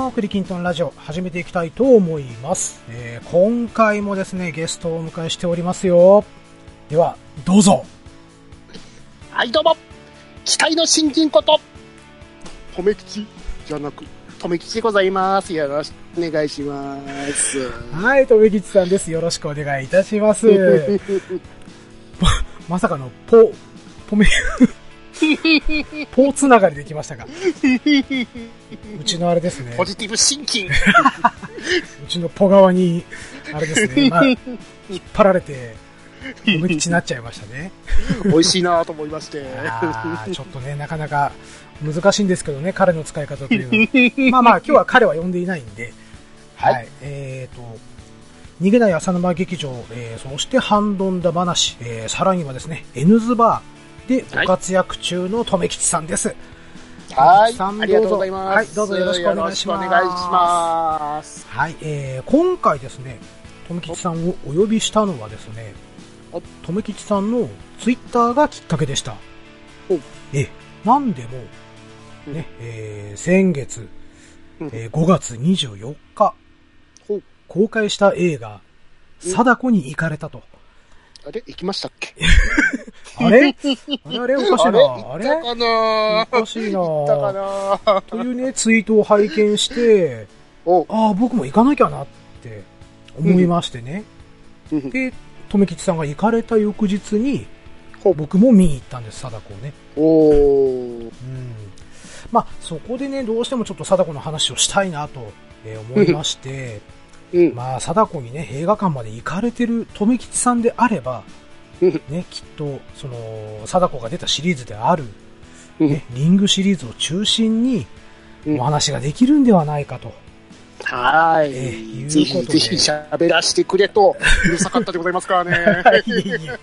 日もクリキントンラジオ始めていきたいと思います。えー今回もですね、ゲストをお迎えしておりますよ。では、どうぞ。はい、どうも期待の新人こと、とめきちじゃなく、とめきちでございます。よろしくお願いします。はい、とめきちさんです。よろしくお願いいたします。まさかの、ポ、ポメ、ポつながりできましたが。うちのあれですね。ポジティブシンキング。うちのポ側に、あれですね、まあ、引っ張られて、とめきちになっちゃいましたね。美味しいなと思いまして。ちょっとね、なかなか難しいんですけどね、彼の使い方というのは。まあまあ、今日は彼は呼んでいないんで、はいはい。えっ、と、逃げない浅沼劇場、えーそしてハンドンダ話、えーさらにはですね、N ズバーでご活躍中の留吉さんです。はい、さんありがとうございます。はいどうぞよろしくお願いしますお願いします。はい、えー今回ですね、留吉さんをお呼びしたのはですねお、留吉さんのツイッターがきっかけでしたお。え、なんでも、うんね、えー先月、うんえー5月24日公開した映画、うん貞子に行かれたと。あれ？行きましたっけ？あれ？あれあれおかしいな。あれ？行ったかな？おかしいな。行ったかな？というね、ツイートを拝見して、お、ああ、僕も行かなきゃなって思いましてね。うん。で、留吉さんが行かれた翌日に僕も見に行ったんです、貞子をね。おうん。ーまあ、そこでね、どうしてもちょっと貞子の話をしたいなとえー思いまして、うん。まあ、貞子にね、映画館まで行かれてる留吉さんであれば、うんね、きっと、その、貞子が出たシリーズである、うんね、リングシリーズを中心に、うんお話ができるんではないかと。はええい。いうぜひぜひ喋らせてくれと、うるさかったでございますからね。いえいえ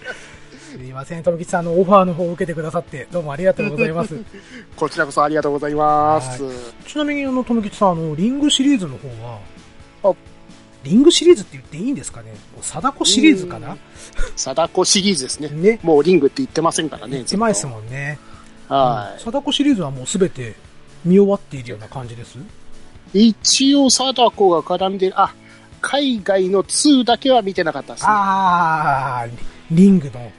すいません、富吉さんのオファーの方を受けてくださって、どうもありがとうございます。こちらこそありがとうございます。ちなみに、あの、富吉さん、あの、リングシリーズの方は、あリングシリーズって言っていいんですかね？もう貞子シリーズかな？貞子シリーズですね。ね。もうリングって言ってませんからね。狭いですん。もんね。は貞子シリーズはもうすべて見終わっているような感じです？い。一応貞子が絡んでる、あ、海外の2だけは見てなかったですね。あー、リングの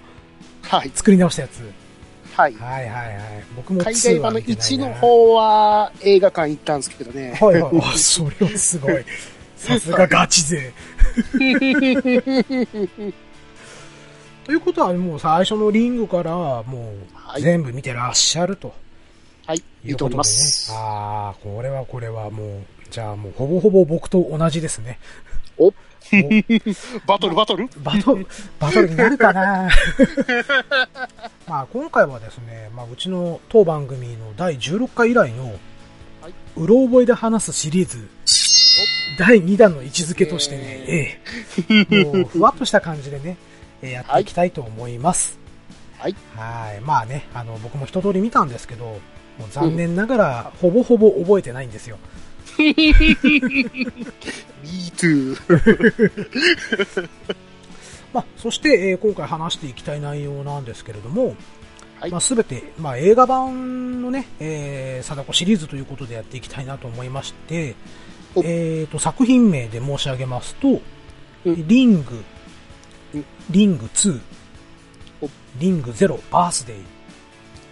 はい。作り直したやつ。はい。はいはいはい。僕も海外2は版の見てない1なの方は映画館行ったんですけどね。はいはい。あ、それはすごい。さすがガチ勢。ということはもう最初のリングからもはいう全部見てらっしゃるとはい。いいういと思いことでねま。す。ああ、これはこれはもう、じゃあもうほぼほぼ僕と同じですね。おおバトルバトル？バトル、バトルになるかな まあ今回はですね、まあうちの当番組の第16回以来の、はいうろ覚えで話すシリーズ、第2弾の位置づけとしてね、ええもうふわっとした感じでね、えーやっていきたいと思います。はい。はい。まあね、あの、僕も一通り見たんですけど、もう残念ながら、ほぼほぼ覚えてないんですよ。Me too. まあ、そして、えー今回話していきたい内容なんですけれども、はいまあ、すべて、まあ、映画版のね、えー、貞子シリーズということでやっていきたいなと思いまして、おえーと、作品名で申し上げますと、うんリングうん、リング2お、リング0バースデイ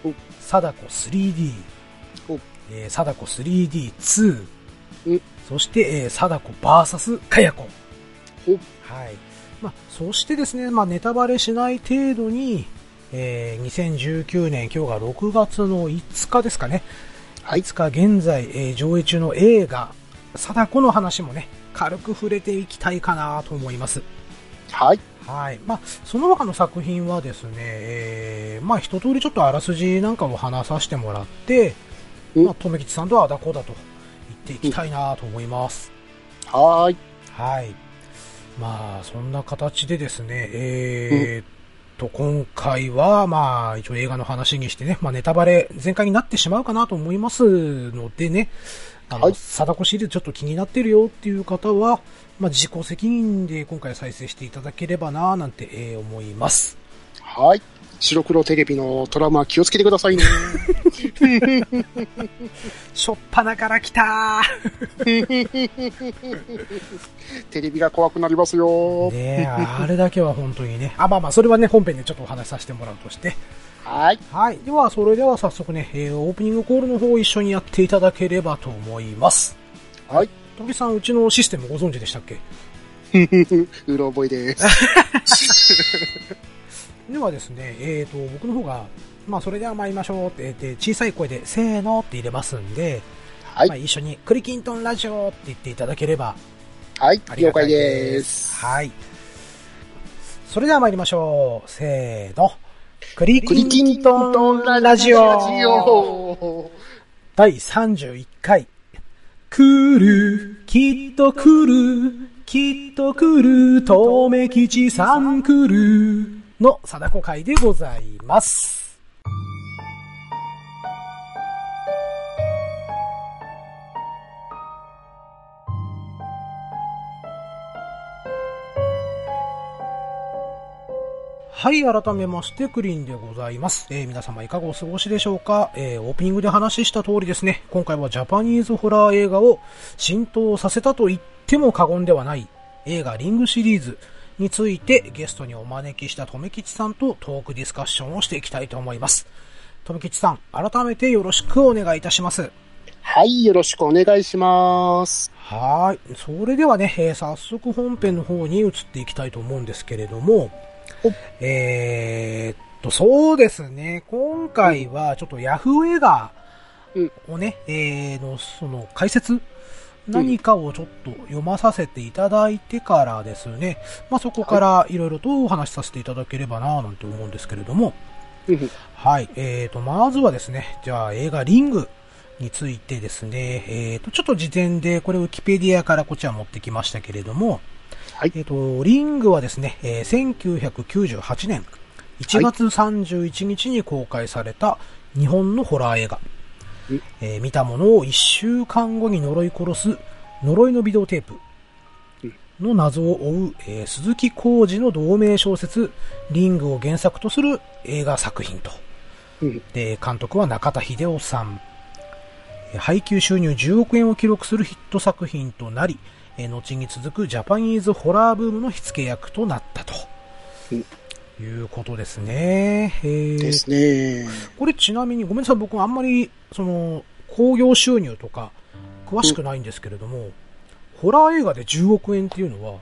お、貞子 3D お、えー、貞子 3D2 うん、そして、えー、貞子バーサスかやこ。おはい。まあ、そしてですね、まあ、ネタバレしない程度に、えー、2019年、今日が6月の5日ですかね。はい。5日現在、えー上映中の映画、貞子の話もね、軽く触れていきたいかなと思います。はい。はい。まあ、その他の作品はですね、えー、まあ、一通りちょっとあらすじなんかを話させてもらって、うんまあ、とめきちさんとはあだこうだと言っていきたいなと思います。はーい。はい。まあ、そんな形でですね、えーっと、今回は、まあ、一応映画の話にしてね、まあ、ネタバレ全開になってしまうかなと思いますのでね、あの、はい貞子シリーズちょっと気になってるよっていう方は、まあ、自己責任で今回再生していただければな、なんて、えー思います。はい。白黒テレビのトラウマ気をつけてくださいね。しょっぱなから来たテレビが怖くなりますよ。ねえ、あれだけは本当にね。あ、まあまあ、それはね、本編でちょっとお話しさせてもらうとして。はい。はい。では、それでは早速ね、えー、オープニングコールの方を一緒にやっていただければと思います。はい。ときさん、うちのシステムご存知でしたっけ？うろ覚えです。ではですね、えーと、僕の方が、まあ、それでは参りましょうって言って、小さい声で、せーのって入れますんで、はいまあ、一緒に、クリキントンラジオって言っていただければ、はいあ。りがたい了解で。す。はい。それでは参りましょう。せーの。クリクリキントンラジオ。ラジオ第31回。来る、きっと来る、きっと来る、とめきちさん来る、の貞子会でございます。はい、改めまして、クリーンでございます。えー皆様いかがお過ごしでしょうか？えーオープニングで話した通りですね、今回はジャパニーズホラー映画を浸透させたと言っても過言ではない映画リングシリーズについてゲストにお招きしたとめきちさんとトークディスカッションをしていきたいと思います。とめきちさん、改めてよろしくお願いいたします。はい。よろしくお願いします。はーい。それではね、えー早速本編の方に移っていきたいと思うんですけれどもお、えーっと、そうですね、今回はちょっとヤフー映画をね、えーの、その解説何かをちょっと読まさせていただいてからですね、まあ、そこからい。ろいろとお話しさせていただければなぁなんて思うんですけれども、うん。はい。えーと、まずはですね、じゃあ映画リングについてですね、えーと、ちょっと事前でこれウィキペディアからこちら持ってきましたけれども、はいえーと、リングはですね、えー1998年1月31日に公開された日本のホラー映画。うんえー見たものを1週間後に呪い殺す呪いのビデオテープの謎を追う、えー鈴木浩二の同名小説リングを原作とする映画作品と。うんで、監督は中田秀夫さん。えー配給収入10億円を記録するヒット作品となり、えー後に続くジャパニーズホラーブームの火付け役となったと。うんいうことですね。えーですね。これちなみにごめんなさい、僕あんまり、その、興行収入とか、詳しくないんですけれども、ホラー映画で10億円っていうのは、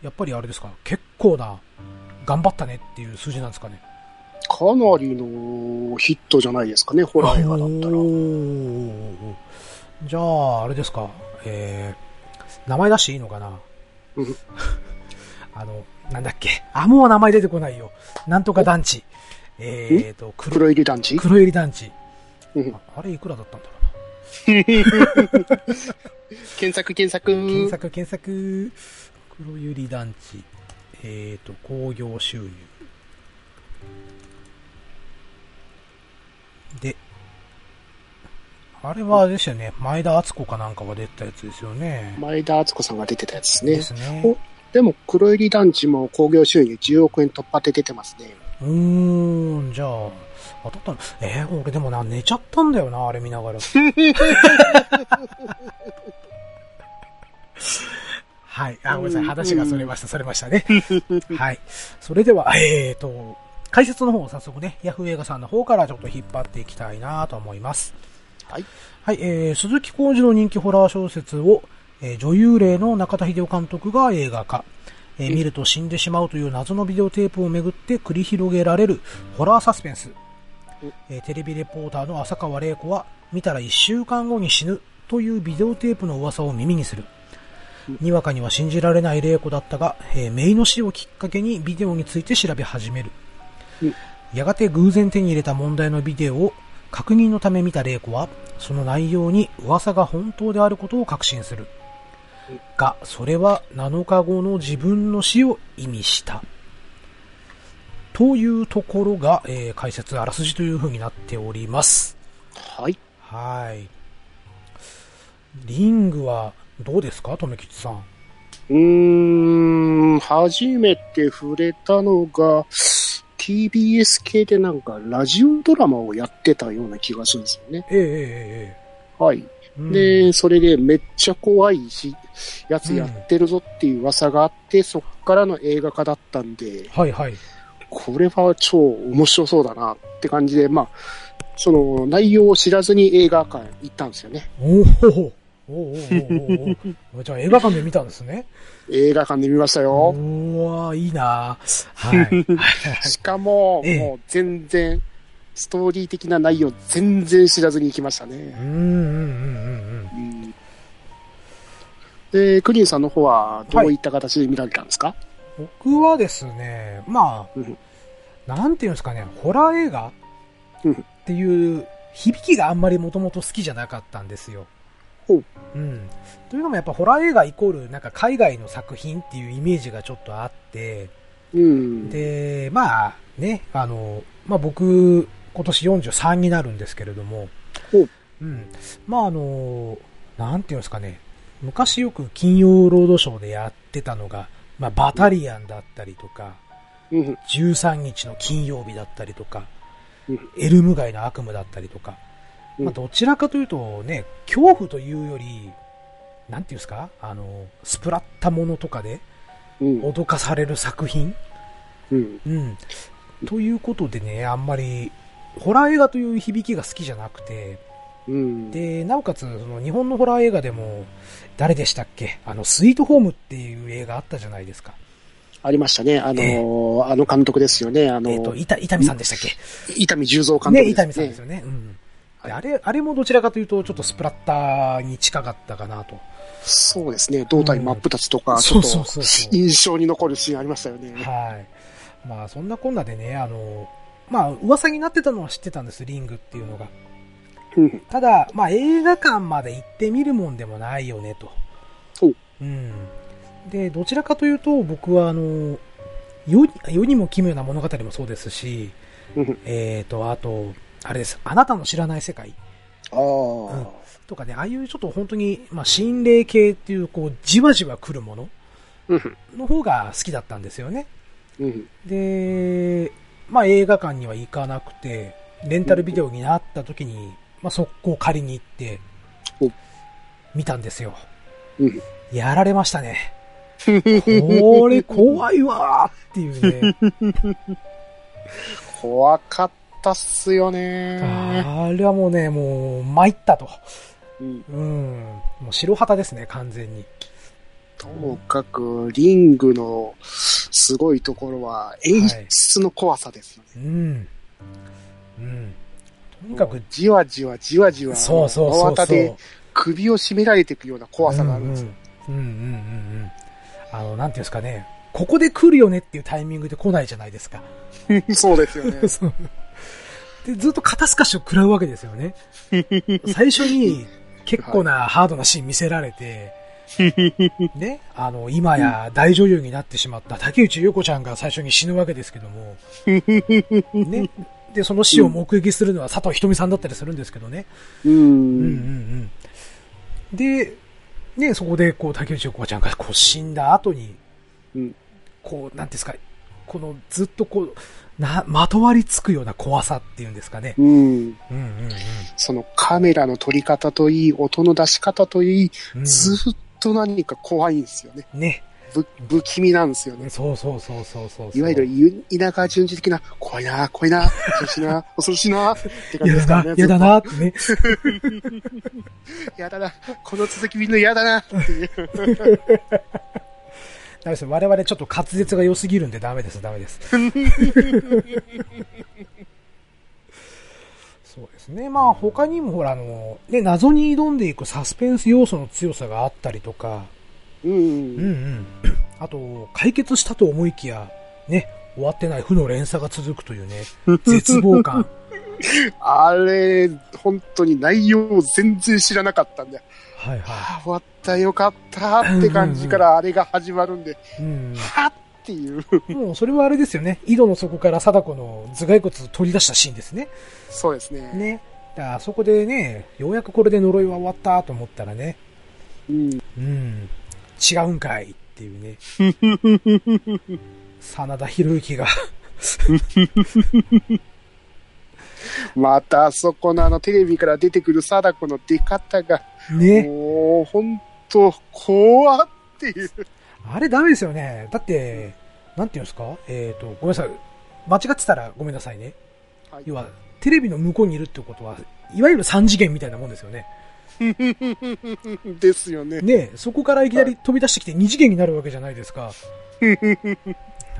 やっぱりあれですか、結構な、頑張ったねっていう数字なんですかね？かなりのヒットじゃないですかね、ホラー映画だったら。じゃあ、あれですか、えー、名前出していいのかな？うん あの、なんだっけ？あ、もう名前出てこないよ。なんとか団地。え？ーと、黒黒入り団地？黒入り団地。うんああれいくらだったんだろうな？検索検索。検索、検索。黒百合団地。えーと、興行収入。で、あれはあれですよね。前田敦子かなんかが出てたやつですよね。前田敦子さんが出てたやつですでね。すね。おでも、黒入り団地も興行収入10億円突破って出てますね。うーん、じゃあ、当たったの？えー、俺でもな、寝ちゃったんだよな、あれ見ながら。はい。あ、ごめんなさい。話がそれました、それましたね。はい。それでは、えーと、解説の方を早速ね、ヤフー映画さんの方からちょっと引っ張っていきたいなと思います。はい。はい、えー、鈴木浩二の人気ホラー小説を、えー女優霊の中田秀夫監督が映画化。えー見ると死んでしまうという謎のビデオテープをめぐって繰り広げられるホラーサスペンス。えーテレビレポーターの浅川玲子は、見たら1週間後に死ぬというビデオテープの噂を耳にする。にわかには信じられない玲子だったが、えー、姪の死をきっかけにビデオについて調べ始める。うんやがて偶然手に入れた問題のビデオを確認のため見た玲子は、その内容に噂が本当であることを確信する。が、それは7日後の自分の死を意味した。というところが、えー解説あらすじという風になっております。はい。はい。リングはどうですか、とめきちさん。うーん、初めて触れたのが、TBS 系でなんかラジオドラマをやってたような気がするんですよね。ええええはい。ええうんで、それでめっちゃ怖いし、やつやってるぞっていう噂があって、そっからの映画化だったんで、はいはい。これは超面白そうだなって感じで、まあ、その内容を知らずに映画館行ったんですよね。おおおおおおおじゃあ映画館で見たんですね。映画館で見ましたおよ。ー、いいな はい。しかも、ええもう全然、ストーリー的な内容全然知らずに行きましたね。うんうんうんうんうん。うんで、クリンさんの方はどういった形で見られたんですか、僕はですね、まうんあ、なんていうんですかね、ホラー映画うんっていう響きがあんまりもともと好きじゃなかったんですよ。ほううん。というのもやっぱホラー映画イコールなんか海外の作品っていうイメージがちょっとあって、うん。で、まあね、あの、まあ僕、今年43になるんですけれどもほう、うん。まああの、なんていうんですかね、昔よく金曜ロードショーでやってたのが、まあバタリアンだったりとか、うん。13日の金曜日だったりとか、うんエルム街の悪夢だったりとか、うんまあどちらかというとね、恐怖というより、なんていうんですかあの、スプラッタものとかでうん。脅かされる作品うん。うん。ということでね、あんまり、ホラー映画という響きが好きじゃなくて、うん。で、なおかつ、その日本のホラー映画でも、誰でしたっけ？あの、スイートホームっていう映画あったじゃないですか。ありましたね。あのーえあの監督ですよね。あのえっ、と、伊丹さんでしたっけ？伊丹十三監督ね、です伊丹さんですよね。うん。はいであれ、あれもどちらかというと、ちょっとスプラッターに近かったかなと。そうですね。胴体真っ二つとか、ちょっと印象に残るシーンありましたよね。はい。まあ、そんなこんなでね、あの、まあ、噂になってたのは知ってたんです、リングっていうのが。うん。ただ、まあ、映画館まで行ってみるもんでもないよね、と。ほううん。で、どちらかというと、僕は、あの、世に世にも奇妙な物語もそうですし、うんえっ、と、あと、あれです、あなたの知らない世界ああ。とかね、ああいうちょっと本当に、まあ、心霊系っていう、こう、じわじわ来るものうん。の方が好きだったんですよね。うん。で、まあ、映画館には行かなくて、レンタルビデオになった時に、まあ、速攻借りに行ってお、見たんですよ。うん。やられましたね。これ怖いわーっていうね。怖かったっすよね。あれはもうね、もう、参ったと。うん。うん。もう白旗ですね、完全に。ともかく、リングのすごいところは演出の怖さですよね。うん。うん。とにかく、じわじわじわじわ、そうそうそうそう。で首を絞められていくような怖さがあるんですよ。うんうんうんうんうん。あの、なんていうんですかね。ここで来るよねっていうタイミングで来ないじゃないですか。そうですよね。で、ずっと肩透かしを食らうわけですよね。最初に結構なハードなシーン見せられて、ね、あの、今や大女優になってしまった竹内優子ちゃんが最初に死ぬわけですけども、ね、で、その死を目撃するのは佐藤ひとみさんだったりするんですけどね。ううんうんん。うん。で、ね、そこでこう竹内優子ちゃんがこう死んだ後に、うんこう、なんですか、このずっとこう、な、まとわりつくような怖さっていうんですかね。うん。うんうんそのカメラの撮り方といい、音の出し方といい、うん。うんずっと何か怖いんですよね。ね。ぶ不気味なんですよね。そうそうそうそうそうそう。いわゆるゆ田舎順次的な、怖いな、怖いな、恐ろしいな、恐ろしいな、って感じ嫌だですからね。、な嫌だなってね。やだな、この続き見るの嫌だな、っていう。ダメです我々ちょっと滑舌が良すぎるんでダメです、ダメです。そうですね。まあ他にもほらあの、ね、謎に挑んでいくサスペンス要素の強さがあったりとか、うんうんうん。あと、解決したと思いきや、ね、終わってない負の連鎖が続くというね、絶望感。あれ、本当に内容を全然知らなかったんで、はいはあ終わったよかったって感じからあれが始まるんで、い。うん。はっっていう。もうそれはあれですよね。井戸の底から貞子の頭蓋骨を取り出したシーンですね。そうですね。ね。あそこでね、ようやくこれで呪いは終わったと思ったらね、うん。うん、違うんかいっていうね。真田広之が また、あそこのあのテレビから出てくる貞子の出方が、ね。もう、ほんと、怖っていう。あれダメですよね。だって、なんていうんですか？えっ、と、ごめんなさい。間違ってたらごめんなさいね。はい要は、テレビの向こうにいるってことは、いわゆる三次元みたいなもんですよね。ですよね。ねそこからいきなり飛び出してきて二次元になるわけじゃないですか。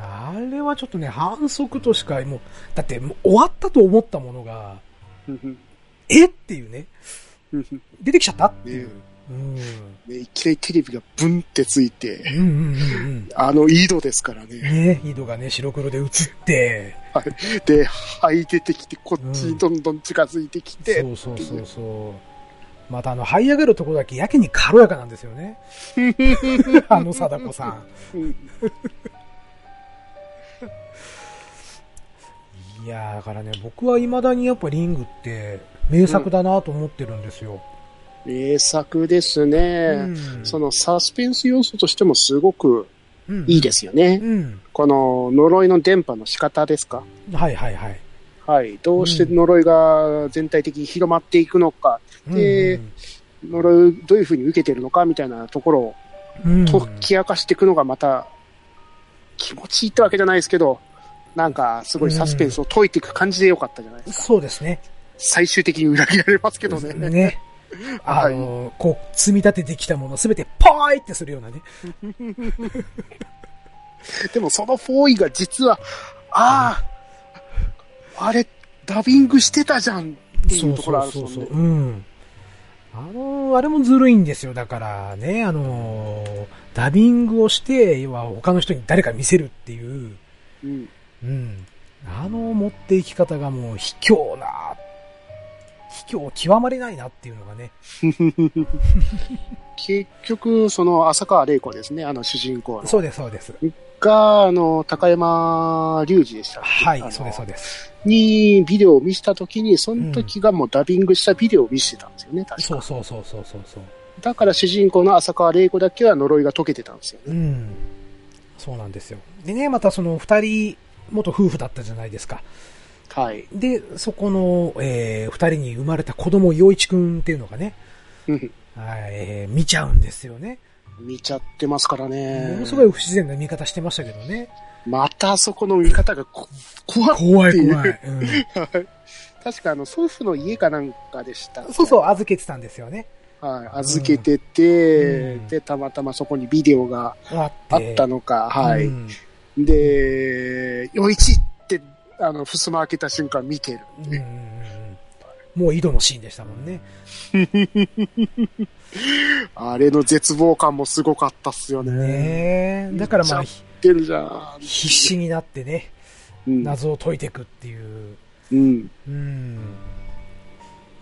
あれはちょっとね、反則としか、もう、だってもう終わったと思ったものが、えっていうね、出てきちゃったっていう。うん。ねいきなりテレビがブンってついて、うんうんうんうん。あの井戸ですからね。ね井戸がね、白黒で映って、で、はい出てきて、こっちにどんどん近づいてきて、そうそうそうそう。またあの、這い上がるところだけやけに軽やかなんですよね。あの貞子さん。うんいやーだからね、僕は未だにやっぱリングって名作だなと思ってるんですよ。名作ですね。うんそのサスペンス要素としてもすごくうんいいですよね。うん。この呪いの電波の仕方ですか？はいはいはい。はい。どうして呪いが全体的に広まっていくのか、で呪いどういうふうに受けてるのかみたいなところをうん、解き明かしていくのがまた気持ちいいってわけじゃないですけど、なんかすごいサスペンスを解いていく感じでよかったじゃないですか。そうですね。最終的に裏切られますけどね。ね。あ はいの、こう、積み立ててきたものすべてポーイってするようなね。でもそのフォーイが実は、ああ、あれ、ダビングしてたじゃんっていうところあるんですよね。うん。あの、あれもずるいんですよ。だからね、あの、ダビングをして、要は他の人に誰か見せるっていう、うんうん。あの持っていき方がもう卑怯な、卑怯極まりないなっていうのがね。結局、その浅川玲子ですね、あの主人公の。そうです、そうです。が、あの、高山隆二でしたはいそうです、そうです。にビデオを見せたときに、その時がもうダビングしたビデオを見せてたんですよね、確か。そうそうそうそうそうそう。だから主人公の浅川玲子だけは呪いが解けてたんですよね。うん。そうなんですよ。でね、またその二人、元夫婦だったじゃないですか。はい。で、そこの、えー、二人に生まれた子供、陽一くんっていうのがね、うんはい、えー見ちゃうんですよね。見ちゃってますからもねの。すごい不自然な見方してましたけどね。またそこの見方がこ 怖怖い怖い。うん、確かあの、祖父の家かなんかでした。そうそう、預けてたんですよね。はい。預けてて、うんで、たまたまそこにビデオがあったのか、はい。うんで、よいちって、あの、襖開けた瞬間見てる。うんうんうんうんもう井戸のシーンでしたもんね。あれの絶望感もすごかったっすよね。ねえ。だからまあ、見ち出るじゃん。必死になってね、うん。謎を解いていくっていう。うん。うん。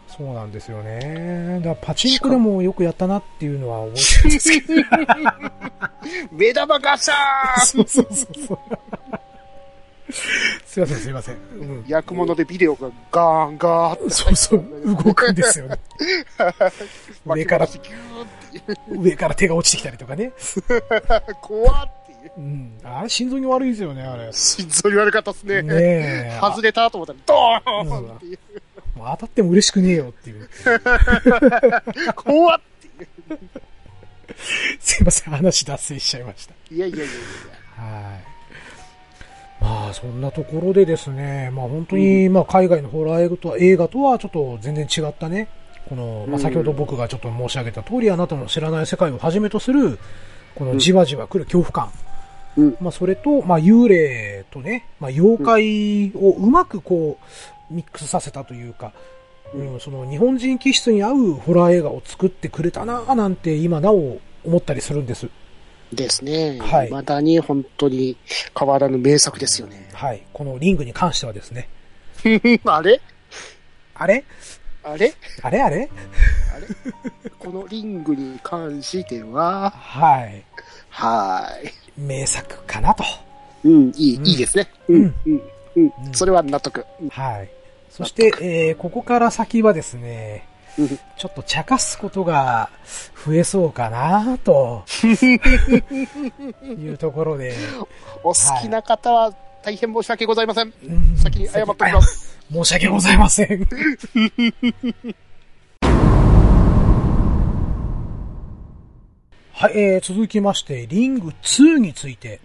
そうなんですよね。だからパチンコでもよくやったなっていうのは覚えてるんですけど。目玉ガシャー そうそうそうそう。すいません、すいません。うん役物でビデオがガーンガーってそうそう、動くんですよね。上から上から手が落ちてきたりとかね。怖っていう。うん。あれ、心臓に悪いですよね、あれ。心臓に悪かったっすね。ねえ。外れたと思ったら、ドーンっていう。もう当たっても嬉しくねえよっていう。怖っていう。すいません、話脱線しちゃいました。いやいやいやいはい。まあ、そんなところでですね、まあ本当に、まあ海外のホラー映画とは映画とはちょっと全然違ったね、この、まあ先ほど僕がちょっと申し上げた通り、あなたの知らない世界をはじめとする、このじわじわ来る恐怖感。うん。まあそれと、まあ幽霊とね、まあ妖怪をうまくこう、ミックスさせたというか、うん、その日本人気質に合うホラー映画を作ってくれたなぁなんて今なお思ったりするんです。や。ですね。はいまだに本当に変わらぬ名作ですよね。はい。このリングに関してはですね。あれ？あれ？あれ？あれ？あれ？あれ？このリングに関しては、はい。はい。名作かなと。うん、いい、うんいいですね。ううんん、うん、うん。うんそれは納得。うんはい。そして、えー、ここから先はですね、うん ちょっと茶化すことが増えそうかなと、いうところで、お好きな方は、大変申し訳ございません。うん先に謝っておきます。申し訳ございません。はい、えー、続きまして、リング2について、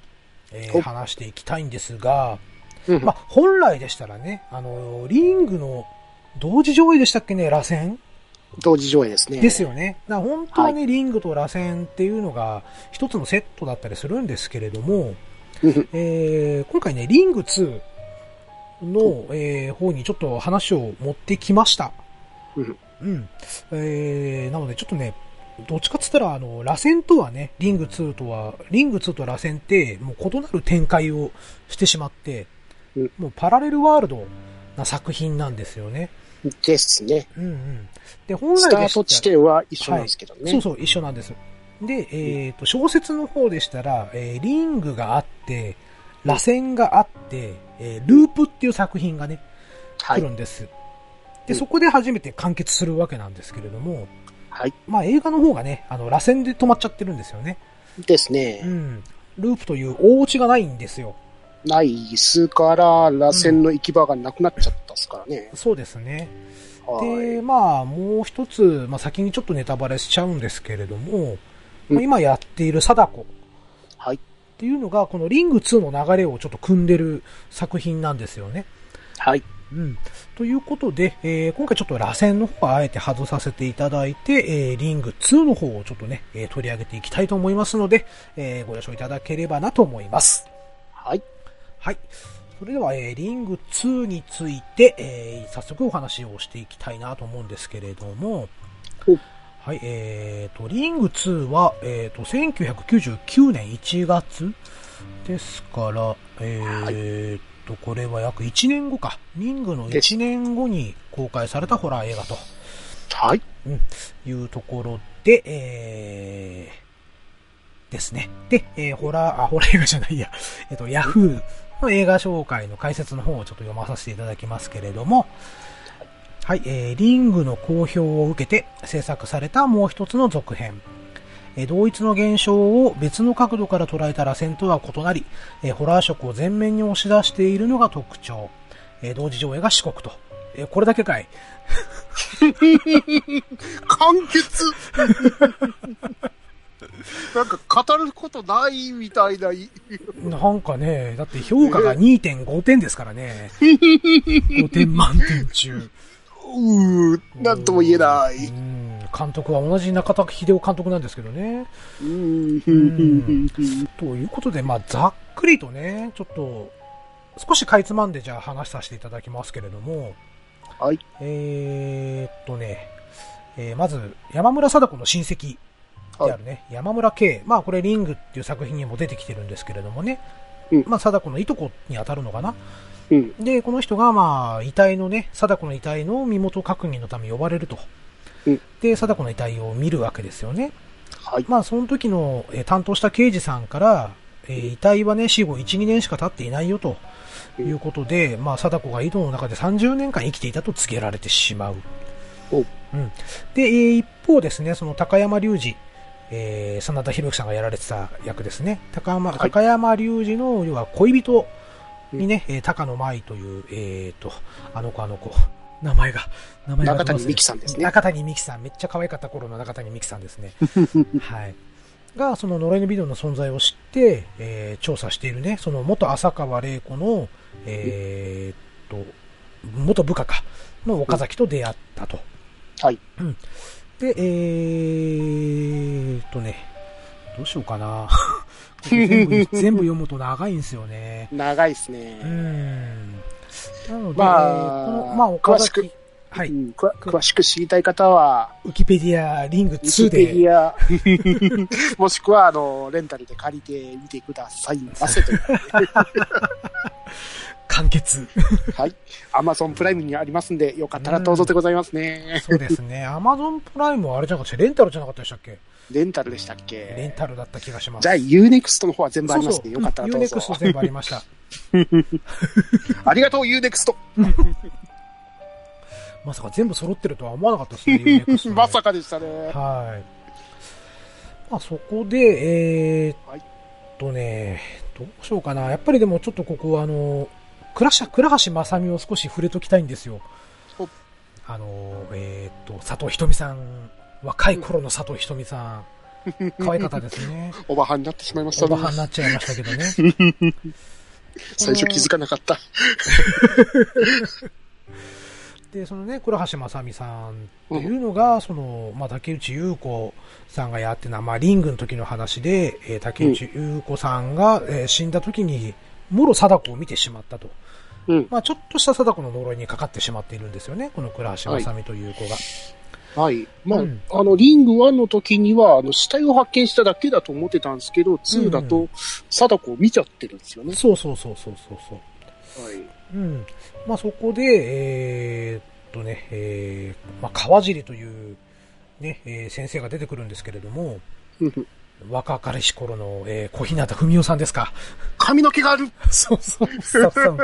えーお話していきたいんですが、うんまあ、本来でしたらね、あのーリングの同時上映でしたっけね、螺旋？同時上映ですね。ですよね。だ本当はね、リングと螺旋っていうのが一つのセットだったりするんですけれども、うんえー今回ね、リング2の、えー方にちょっと話を持ってきました。うんうん。えー、なのでちょっとね、どっちかっつったら、あの、螺旋とはね、リング2とは、リング2と螺旋って、もう異なる展開をしてしまって、うんもうパラレルワールドな作品なんですよね。ですね。うんうん。で、本来スタート地点は一緒なんですけどね。そうそう、一緒なんです。で、えっ、と、小説の方でしたら、えーリングがあって、螺旋があって、えーループっていう作品がね、はい。来るんです。うで、んそこで初めて完結するわけなんですけれども、はい。まあ映画の方がね、あの、螺旋で止まっちゃってるんですよね。ですね。うん。ループという大落ちがないんですよ。ないすから、螺旋の行き場がなくなっちゃったっすからね。そうですね。はい。で、まあ、もう一つ、まあ先にちょっとネタバレしちゃうんですけれども、うんまあ今やっている貞子。はい。っていうのが、このリング2の流れをちょっと組んでる作品なんですよね。はい。うん。ということで、えー今回ちょっと螺旋の方はあえて外させていただいて、えーリング2の方をちょっとね、えー取り上げていきたいと思いますので、えーご了承いただければなと思います。はい。はい。それでは、えーリング2について、えー早速お話をしていきたいなと思うんですけれどもお、はい、えーと、リング2は、えーと、1999年1月ですから、えーと、これは約1年後か。リングのです1年後に公開されたホラー映画とはい。いうところで、えー、ですね。で、えーホラー、あ、ホラー映画じゃないや。えっと、ヤフーの映画紹介の解説の方をちょっと読まさせていただきますけれども、はい、えー、リングの好評を受けて制作されたもう一つの続編。えー同一の現象を別の角度から捉えた螺旋とは異なり、えーホラー色を前面に押し出しているのが特徴。えー同時上映が四国と。えーこれだけかい。完結 なんか語ることないみたいな。なんかね、だって評価が2.5点ですからね。5点満点中。うー、なんとも言えなうい。ん。監督は同じ中田秀夫監督なんですけどね。うーん。ということで、まあ、ざっくりとね、ちょっと、少しかいつまんでじゃあ話させていただきますけれども、はい。えーっとね、えーまず、山村貞子の親戚であるね、山村圭。まあ、これ、リングっていう作品にも出てきてるんですけれどもね。うんまあ、貞子のいとこに当たるのかな。うん。で、この人が、まあ、遺体のね、貞子の遺体の身元確認のため呼ばれると。うんで、貞子の遺体を見るわけですよね。はい。まあ、その時の、えー担当した刑事さんから、えー遺体はね、死後1、2年しか経っていないよと。いうことで、まあ、貞子が井戸の中で30年間生きていたと告げられてしまう。おうん。で、えー一方ですね、その高山隆二、えー、真田広之さんがやられてた役ですね。高山、はい高山隆二の、要は恋人にね、えー高野舞という、えーと、あの子あの子、名前が、名前が中谷美紀さんですね中谷美紀さん、めっちゃ可愛かった頃の中谷美紀さんですね。はい。が、その呪いのビデオの存在を知って、えー調査しているね、その元浅川玲子の、えーっと、元部下か、の岡崎と出会ったと。はい。で、えーっとね、どうしようかな。全部全部読むと長いんですよね。長いですうね。ん。なので、まあえーこの、まあ、岡詳しく崎、はい、うん詳しく知りたい方は、ウィキペディアリングウィ2キペデで、ィア、もしくは、あの、レンタルで借りてみてくださいませという。完結。はい。アマゾンプライムにありますんで、よかったらどうぞでございますね。そうですね。アマゾンプライムはあれじゃなかったレンタルじゃなかったでしたっけ？レンタルでしたっレンけタルだった気がします。じゃあ、UNEXT の方は全部ありますんで、そうよかったらどうぞ。UNEXT 全部ありました。ありがとう、UNEXT。まさか全部揃ってるとは思わなかったですね、ね まさかでしたね。はい。まあそこで、えーはいとね、どうしようかな。やっぱりでもちょっとここはあの、倉橋、倉橋正美を少し触れときたいんですよお。あの、えっ、と、佐藤ひとみさん、若い頃の佐藤ひとみさん、可愛かったですね。おばはんになってしまいましたねおばは。んになっちゃいましたけどね。最初気づかなかった。で、そのね、倉橋正美さんっていうのが、その、まあ、竹内優子さんがやってた、まあ、リングの時の話で、えー竹内優子さんが、えー死んだ時に、もろ貞子を見てしまったと。うん。まあ、ちょっとした貞子の呪いにかかってしまっているんですよね、この倉橋正美という子が。はい。まあ、うんあの、リング1の時には、あの、死体を発見しただけだと思ってたんですけど、2だうと、貞子を見ちゃってるんですよね。そうそうそうそうそうそう。はい。うん。まあ、そこで、えーっとね、えー、まあ、川尻という、ね、えー先生が出てくるんですけれども、若かりし頃の、えー小日向文夫さんですか。髪の毛がある そうそう、ふさふさ、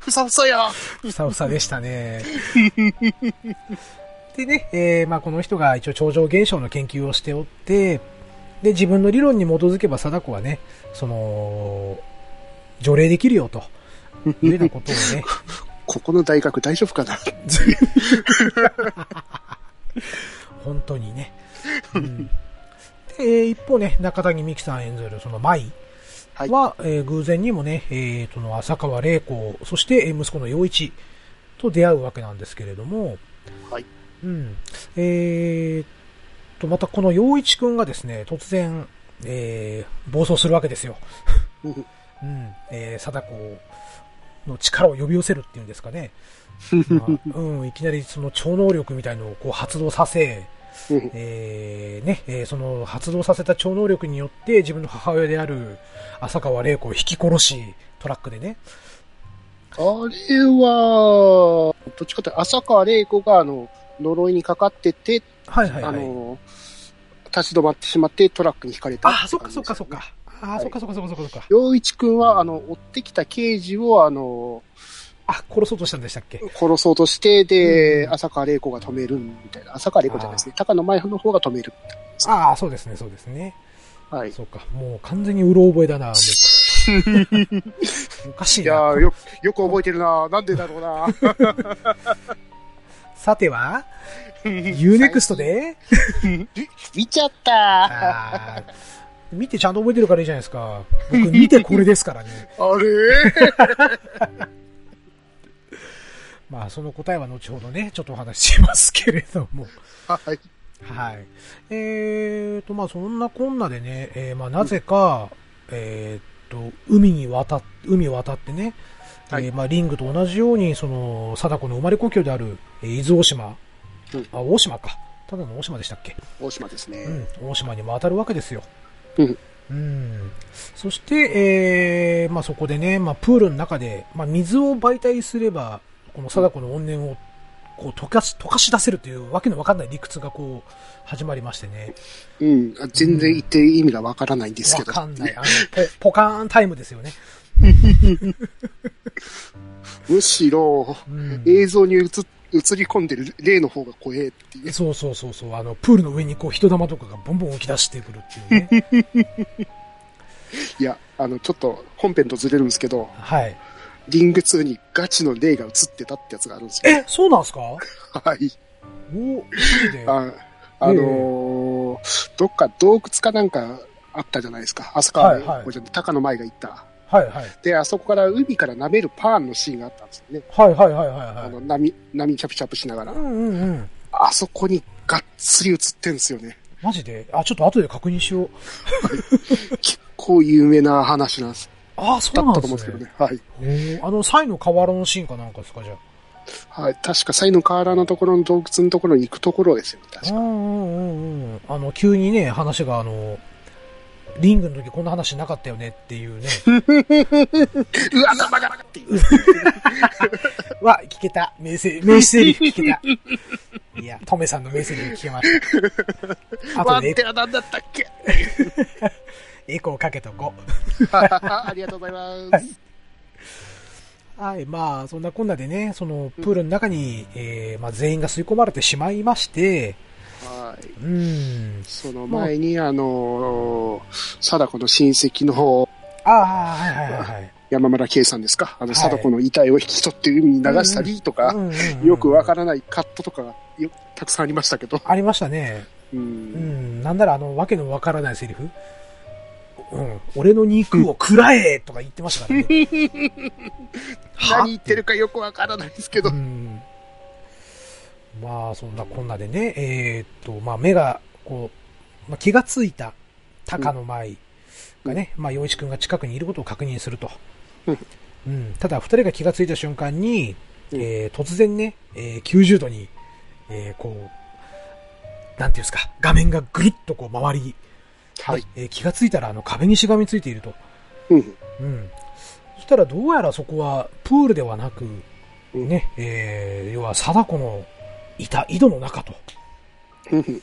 ふさふさやふさふさでしたね。でね、えーまあ、この人が一応超常現象の研究をしておって、で、自分の理論に基づけば貞子はね、その、除霊できるよと、いうようなことをね、ここの大学大丈夫かな？本当にね。うん、で、えー一方ね、中谷美紀さん演ずるその舞はいは、えー偶然にもね、えー、その浅川玲子、そしてえー息子の陽一と出会うわけなんですけれども、はい。うん。えーっと、またこの陽一くんがですね、突然、えー暴走するわけですよ。うん うん。えー貞子の力を呼び寄せるっていうんですかね。まあうん、いきなりその超能力みたいのをこう発動させ、うんえーね、えーその発動させた超能力によって自分の母親である浅川玲子を引き殺し、トラックでね。あれは、どっちかというと、浅川玲子が、あの、呪いにかかってて、はいはいはい。あの、立ち止まってしまってトラックに引かれたあ、そっかそっかそっか。あー、はいそっかそっかそっかそっかそっか。陽一くんは、あの、追ってきた刑事を、あの、あ、殺そうとしたんでしたっけ？殺そうとして、で、うん浅川玲子が止めるみたいな。浅川玲子じゃないですね。高野前の方が止める。ああ、そうですね、そうですね。はい。そうか。もう完全にうろ覚えだな、もう。おかしいな。いやー、よ、よく覚えてるななんでだろうな さては、Unext で？見ちゃった見てちゃんと覚えてるからいいじゃないですか。僕見てこれですからね。あれ？まあ、その答えは後ほどね、ちょっとお話ししますけれども。はい。はい。えーと、まあ、そんなこんなでね、えーまあ、なぜか、えーと、海に渡っ、海を渡ってね、はいえーまあ、リングと同じように、その、貞子の生まれ故郷である、えー伊豆大島、うんあ、大島か。ただの大島でしたっけ？大島ですね。うん、大島にも当たるわけですよ。うん。うん。そして、えー、まあそこでね、まあプールの中で、まあ水を媒体すれば、この貞子の怨念を、こう溶かし、溶かし出せるというわけのわかんない理屈がこう、始まりましてね。うん。全然言ってる意味がわからないんですけわど。かんない。あの、ポ、ポカーンタイムですよね。むしろ、うん。映像に映映り込んでる例の方が怖えっていう。そうそうそうそう。あの、プールの上にこう人玉とかがボンボン浮き出してくるっていうね。いや、あの、ちょっと本編とずれるんですけど、はい。リング2にガチの霊が映ってたってやつがあるんですよ。え、そうなんすか？はい。おマジでああのーどっか洞窟かなんかあったじゃないですか。浅川はいはい高野舞が行った。はいはい。で、あそこから海から舐めるパーンのシーンがあったんですよね。はいはいはいはいはい。あの、波、波チャプチャプしながらう。んうんうん。あそこにがっつり映ってんですよね。マジで？あ、ちょっと後で確認しよう。結構有名な話なんです。ああ、そだうなんったと思うんですね。ですけどね。はい。あの、サイの河原のシーンかなんかですか、じゃあ。はい。確か、サイの河原のところの洞窟のところに行くところですよね。確か。うんうんうんうん。あの、急にね、話があの、リングの時こんな話なかったよねっていうね。うわ、生がっていう。わ、聞けた。名声、名セリフ聞けた。いや、トメさんの名セリフ聞けました。あとでエ待って、あ、なんだったっけ？エコーかけとこありがとうございます。う。はい、まあ、そんなこんなでね、その、プールの中に、えー、まあ、全員が吸い込まれてしまいまして、はい。うん。うん。その前に、あのー、貞子の親戚のああ、はいはいはいはい。山村圭さんですか？あの、はい貞子の遺体を引き取って海に流したりとか、うんうんうんよくわからないカットとかがよたくさんありましたけど。ありましたね。う。うんん。なんならあの、わけのわからないセリフ。うん。俺の肉を食らえとか言ってましたからね。は 何言ってるかよくわからないですけどう。ん。まあ、そんなこんなでね、えーっと、まあ、目が、こう、まあ、気がついた高野舞がね、まあ、洋一くんが近くにいることを確認すると。うんうん。ただ、二人が気がついた瞬間に、うんえー突然ね、えー90度に、えーこう、なんていうんですか、画面がぐるっとこう回り、はい。えー気がついたらあの壁にしがみついていると。うん。うん。そしたらどうやらそこはプールではなく、うんね、えー、要は貞子のいた井戸の中とうん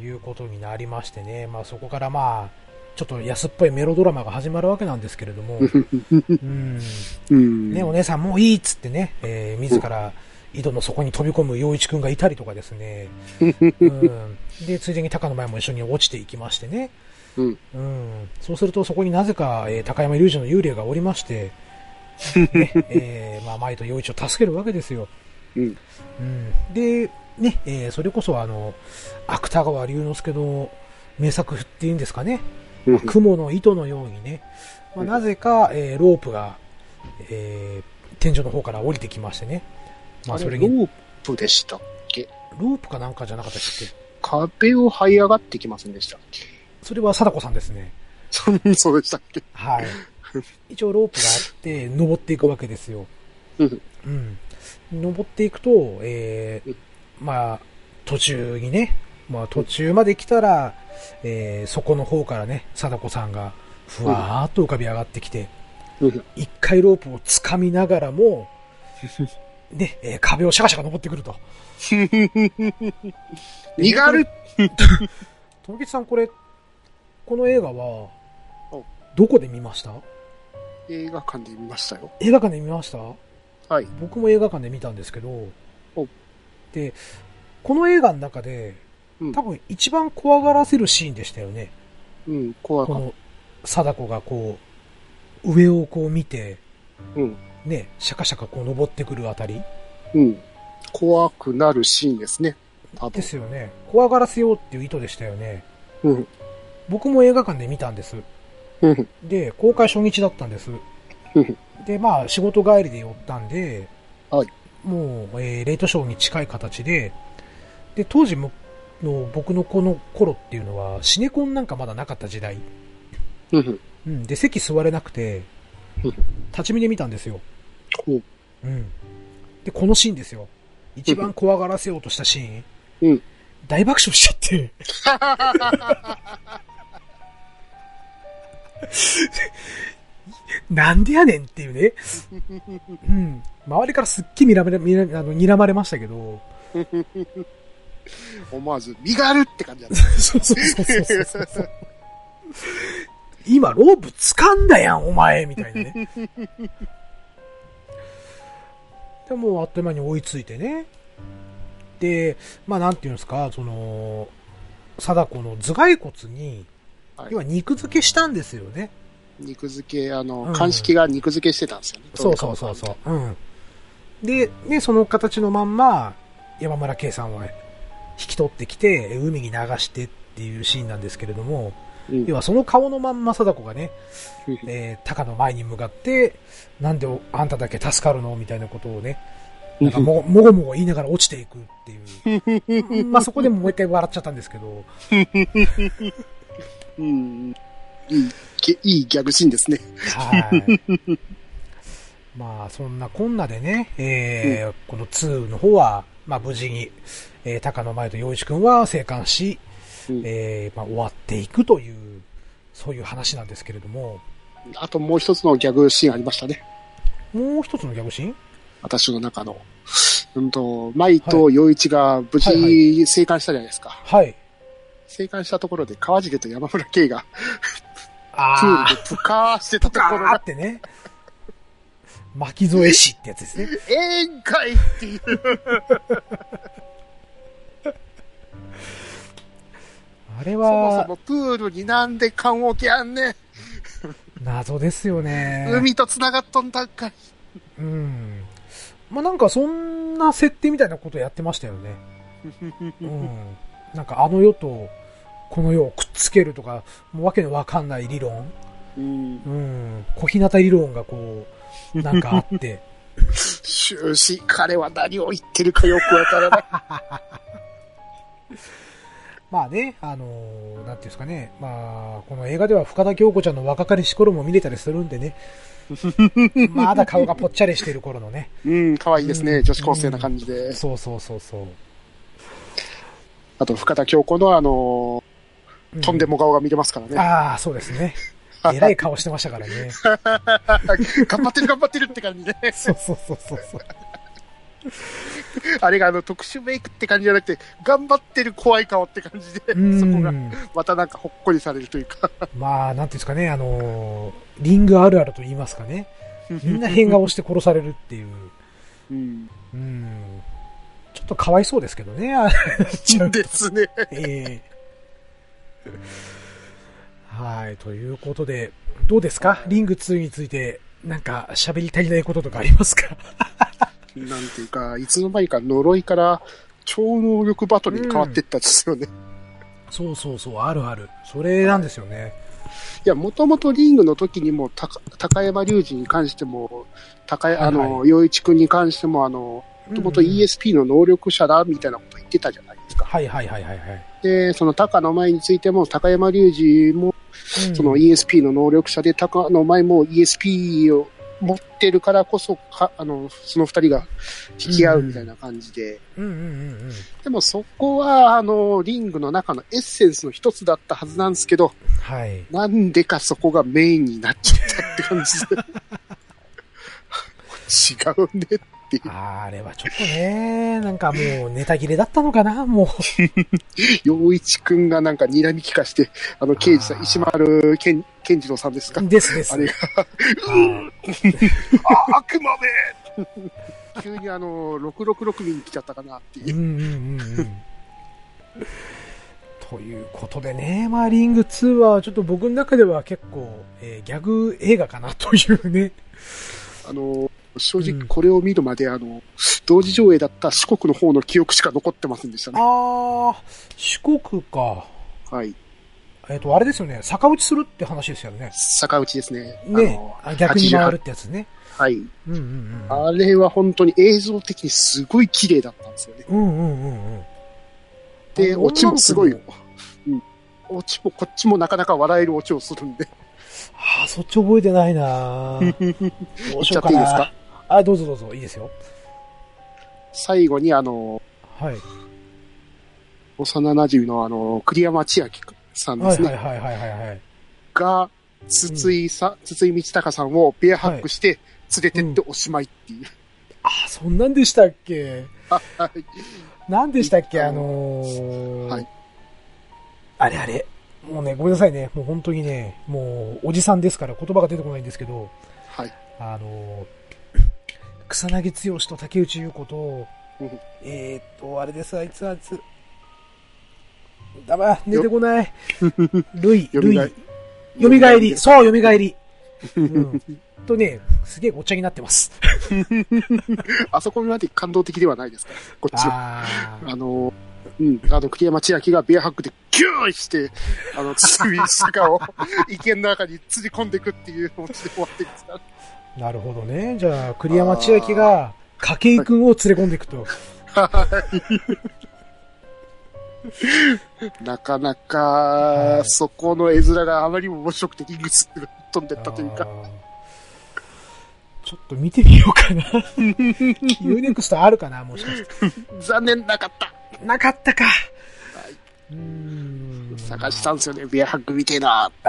いうことになりましてね、まあそこからまあ、ちょっと安っぽいメロドラマが始まるわけなんですけれども、うん。うん。ね、お姉さんもういいっつってね、えー、自ら井戸の底に飛び込む陽一くんがいたりとかですね、うん。で、ついでに高野前も一緒に落ちていきましてね、うん。うん。そうするとそこになぜか、えー高山隆二の幽霊がおりまして、ね、えーまあ、舞と陽一を助けるわけですよ。うん。うん。で、ね、えーそれこそあの、芥川龍之介の名作っていうんですかね、うん。雲の糸のようにね、まあ、なぜか、えーロープが、えー天井の方から降りてきましてね。まあ、あれ、ロそれに、ープでしたっけ？ロープかなんかじゃなかったっけ？壁を這い上がってきませんでしたっけ？それは貞子さんですね。そ そうでしたっけ？はい。一応ロープがあって、登っていくわけですよ。うん。うん。登っていくと、えー、まあ、途中にね、まあ途中まで来たら、えー、そこの方からね、貞子さんが、ふわーっと浮かび上がってきて、うん。一回ロープを掴みながらも、ね、えー壁をシャカシャカ登ってくると。身軽富吉さん、これ、この映画はお、どこで見ました？映画館で見ましたよ。映画館で見ました？はい。僕も映画館で見たんですけどお、で、この映画の中で、うん多分一番怖がらせるシーンでしたよね。うん、怖この、貞子がこう、上をこう見て、た。うん。ね、シャカシャカこう登ってくるあたりうん。怖くなるシーンですね。ですよね。怖がらせようっていう意図でしたよね。うん。僕も映画館で見たんです。うん。で、公開初日だったんです。うん。で、まあ、仕事帰りで寄ったんで、はいもう、えーレイトショーに近い形で、で、当時もの僕のこの頃っていうのは、シネコンなんかまだなかった時代。うん。うん。で、席座れなくて、うん立ち見で見たんですよ。うん。で、このシーンですよ。一番怖がらせようとしたシーン。うん。大爆笑しちゃって。なんでやねんっていうね。うん。周りからすっげえ睨まれ、睨あの睨まれましたけど。思わず、身軽って感じだった。そうそうそうそうそう。今、ロープ掴んだやん、お前みたいなね。でもうあっという間に追いついてね。で、まあなんていうんですか、その、貞子の頭蓋骨に、はい要は肉付けしたんですよね。肉付け、あの、うん鑑識が肉付けしてたんですよね。そうそうそうそう。うん。で、ね、その形のまんま、山村圭さんは引き取ってきて、海に流してっていうシーンなんですけれども、うん。要はその顔のまんま貞子がね、うんえー、タカの前に向かって、なんであんただけ助かるのみたいなことをね、なんかももごもご言いながら落ちていくっていう。まあそこでももう一回笑っちゃったんですけど、うん。いい、げいいギャグシーンですね。はい。まあそんなこんなでね、えーこの2の方は、まあ無事に、えー、高野前と洋一くんは生還し、うんえーまあ終わっていくという、そういう話なんですけれども、あともう一つのギャグシーンありましたね。もう一つのギャグシーン？私の中の。うんと、舞と陽一が無事はい生還したじゃないですか。はい。生還したところで川尻と山村圭がプあールでプカーしてたところが、ーってね。巻き添え師ってやつですね。ええんかいっていう。あ あれそもそは、もプールになんで缶オケあんねん。謎ですよね。海と繋がっとんだんかい。うん。まあ、なんかそんな設定みたいなことやってましたよね。うん。なんかあの世とこの世をくっつけるとか、もうわけのわかんない理論。うん。うん。小日向理論がこう、なんかあって。終始、彼は何を言ってるかよくわからない。まあね、あのーなんていうんですかね。まあ、この映画では深田恭子ちゃんの若かりし頃も見れたりするんでね。まだ顔がぽっちゃりしてる頃のね。うん、可愛いですね。うん女子高生な感じで。そうそうそうそう。あと、深田恭子のあのうとんでも顔が見れますからね。ああ、そうですね。えらい顔してましたからね。頑張ってる頑張ってるって感じで。そうそうそうそうそう。あれがあの特殊メイクって感じじゃなくて、頑張ってる怖い顔って感じで、うそこがん。またなんかほっこりされるというか。まあ、なんていうんですかね、あのーリングあるあると言いますかね。みんな変顔して殺されるっていう。うん。うん。ちょっとかわいそうですけどね。ですね。ええはい、ということで、どうですか？リング2について、なんか喋り足りないこととかありますか？なんていうか、いつの間にか呪いから超能力バトルに変わっていったんですよね。そうそうそう、あるある。それなんですよね。いや、もともとリングの時にも、高高山隆二に関しても、高い、あはい一くんに関しても、あの、もともとうんうん ESP の能力者だ、みたいなこと言ってたじゃないですか。はいはいはいはいはい。で、その高の前についても、高山隆二も、うんその ESP の能力者で、高の前も ESP を持ってるからこそ、かあの、その二人が引き合うみたいな感じで。でもそこは、あの、リングの中のエッセンスの一つだったはずなんですけど、はい。なんでかそこがメインになっちゃったって感じで。違うねっていう。あれはちょっとね、なんかもうネタ切れだったのかなも洋 一くんがなんか睨み利かして、あの、刑事さん、石丸健健次郎さんですか？う。ですです。あれが、はい あ、悪魔め急にあの、666見に来ちゃったかなっていうう。んうんうんうん。ということでね、まあ、リング2はちょっと僕の中では結構、えーギャグ映画かなというね。あの、正うん直これを見るまで、あの、同時上映だった四国の方の記憶しか残ってませんでしたね。あー、四国か。はい。えっ、と、あれですよね、逆打ちするって話ですよね。逆打ちですね。ね逆に回るってやつね。はい。うんうんうん。あれは本当に映像的にすごい綺麗だったんですよね。うんうんうんうん。で、あオチもすごい、女のうん。オチもこっちもなかなか笑えるオチをするんで。あー、そっち覚えてないな ど言うっしようかな。ちゃっていいですか？あ、どうぞどうぞ、いいですよ。最後にあの、はい。幼馴染のあの、栗山千明さんではいすね。はいはいはいはいはい。が、筒井さ、筒井道隆さんをベアハックして連れてっておしまいっていう。あ、そんなんでしたっけ？はい。なんでしたっけ？ああのーはいあれあれ。もうね、ごめんなさいね。もう本当にね、もう、おじさんですから言葉が出てこないんですけど、はい。あのー草薙剛と竹内優子とうん、えーっと、あれです、あいつ、あいつ。だば、出てこない。ルイ、ルイ。よよみがえり。そう、よみがえり。うん。とね、すげえごっちゃになってます。あそこまで感動的ではないですから、こっちは。あの、うん、あの、栗山千明がベアハックでギューイして、あの、堤坂を池の中に釣り込んでいくっていうオチで終わってるんですから。なるほどね。じゃあ、栗山千明が、筧くんを連れ込んでいくと。なかなはか、いそこの絵面があまりにも面白くてリングスが飛んでったというか。ちょっと見てみようかな。UNEXT あるかなもしかして。残念なかった。なかったか。うーん。探したんですよね、ベアハックみてえな。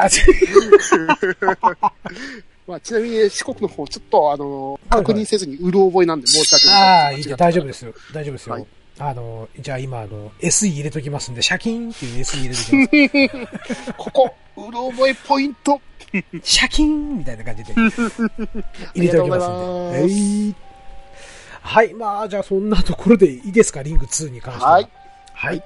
まあ、ちなみに四国の方、ちょっと、あの、確認せずにうる覚えなんで申し訳ない。ああ、いい大丈夫ですよ。大丈夫ですよ。はいあの、じゃあ今、あの、SE 入れときますんで、シャキーンっていう SE 入れときます。ここ、うる覚えポイント。シャキーンみたいな感じで 入れておきますんで。ありがとうございますはい。はい、まあ、じゃあそんなところでいいですか、リング2に関しては。はい。はい。